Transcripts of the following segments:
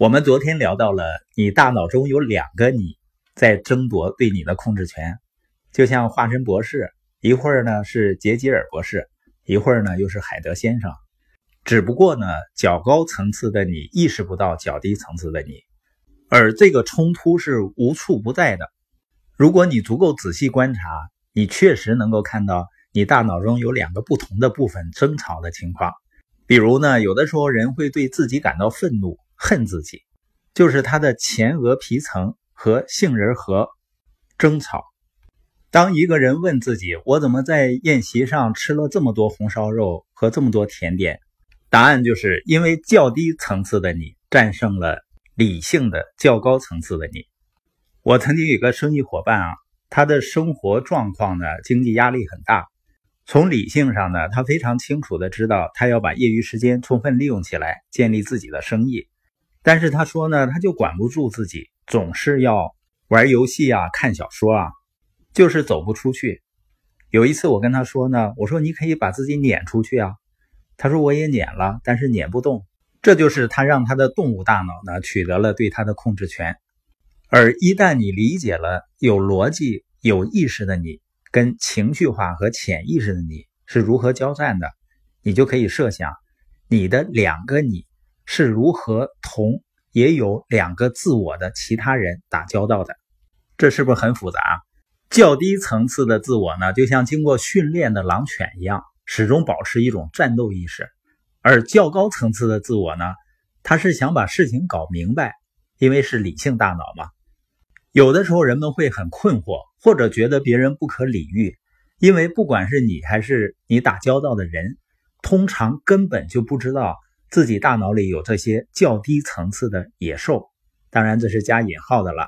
我们昨天聊到了，你大脑中有两个你在争夺对你的控制权，就像化身博士，一会儿呢是杰吉尔博士，一会儿呢又是海德先生。只不过呢，较高层次的你意识不到较低层次的你，而这个冲突是无处不在的。如果你足够仔细观察，你确实能够看到你大脑中有两个不同的部分争吵的情况。比如呢，有的时候人会对自己感到愤怒。恨自己，就是他的前额皮层和杏仁核争吵。当一个人问自己：“我怎么在宴席上吃了这么多红烧肉和这么多甜点？”答案就是因为较低层次的你战胜了理性的较高层次的你。我曾经有个生意伙伴啊，他的生活状况呢，经济压力很大。从理性上呢，他非常清楚的知道，他要把业余时间充分利用起来，建立自己的生意。但是他说呢，他就管不住自己，总是要玩游戏啊、看小说啊，就是走不出去。有一次我跟他说呢，我说你可以把自己撵出去啊。他说我也撵了，但是撵不动。这就是他让他的动物大脑呢取得了对他的控制权。而一旦你理解了有逻辑、有意识的你跟情绪化和潜意识的你是如何交战的，你就可以设想你的两个你。是如何同也有两个自我的其他人打交道的？这是不是很复杂？较低层次的自我呢，就像经过训练的狼犬一样，始终保持一种战斗意识；而较高层次的自我呢，他是想把事情搞明白，因为是理性大脑嘛。有的时候人们会很困惑，或者觉得别人不可理喻，因为不管是你还是你打交道的人，通常根本就不知道。自己大脑里有这些较低层次的野兽，当然这是加引号的了，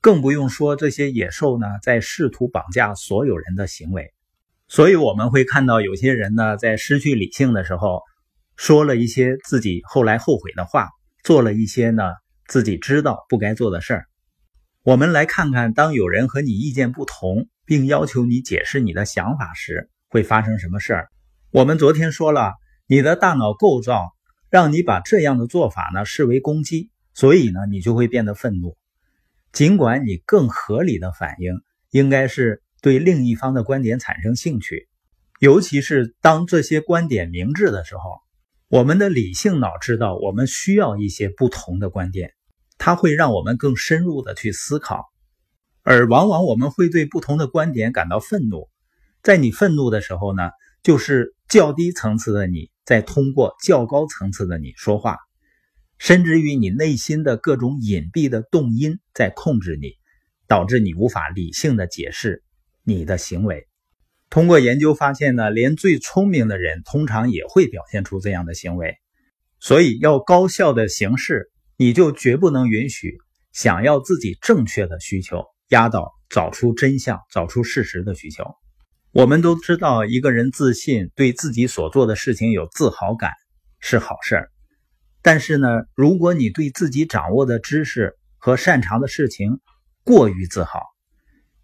更不用说这些野兽呢在试图绑架所有人的行为。所以我们会看到有些人呢在失去理性的时候，说了一些自己后来后悔的话，做了一些呢自己知道不该做的事儿。我们来看看，当有人和你意见不同，并要求你解释你的想法时，会发生什么事儿。我们昨天说了，你的大脑构造。让你把这样的做法呢视为攻击，所以呢你就会变得愤怒。尽管你更合理的反应应该是对另一方的观点产生兴趣，尤其是当这些观点明智的时候，我们的理性脑知道我们需要一些不同的观点，它会让我们更深入的去思考。而往往我们会对不同的观点感到愤怒，在你愤怒的时候呢，就是较低层次的你。在通过较高层次的你说话，甚至于你内心的各种隐蔽的动因在控制你，导致你无法理性的解释你的行为。通过研究发现呢，连最聪明的人通常也会表现出这样的行为。所以要高效的行事，你就绝不能允许想要自己正确的需求压倒找出真相、找出事实的需求。我们都知道，一个人自信，对自己所做的事情有自豪感是好事儿。但是呢，如果你对自己掌握的知识和擅长的事情过于自豪，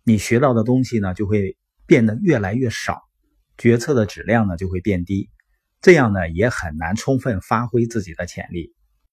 你学到的东西呢就会变得越来越少，决策的质量呢就会变低，这样呢也很难充分发挥自己的潜力。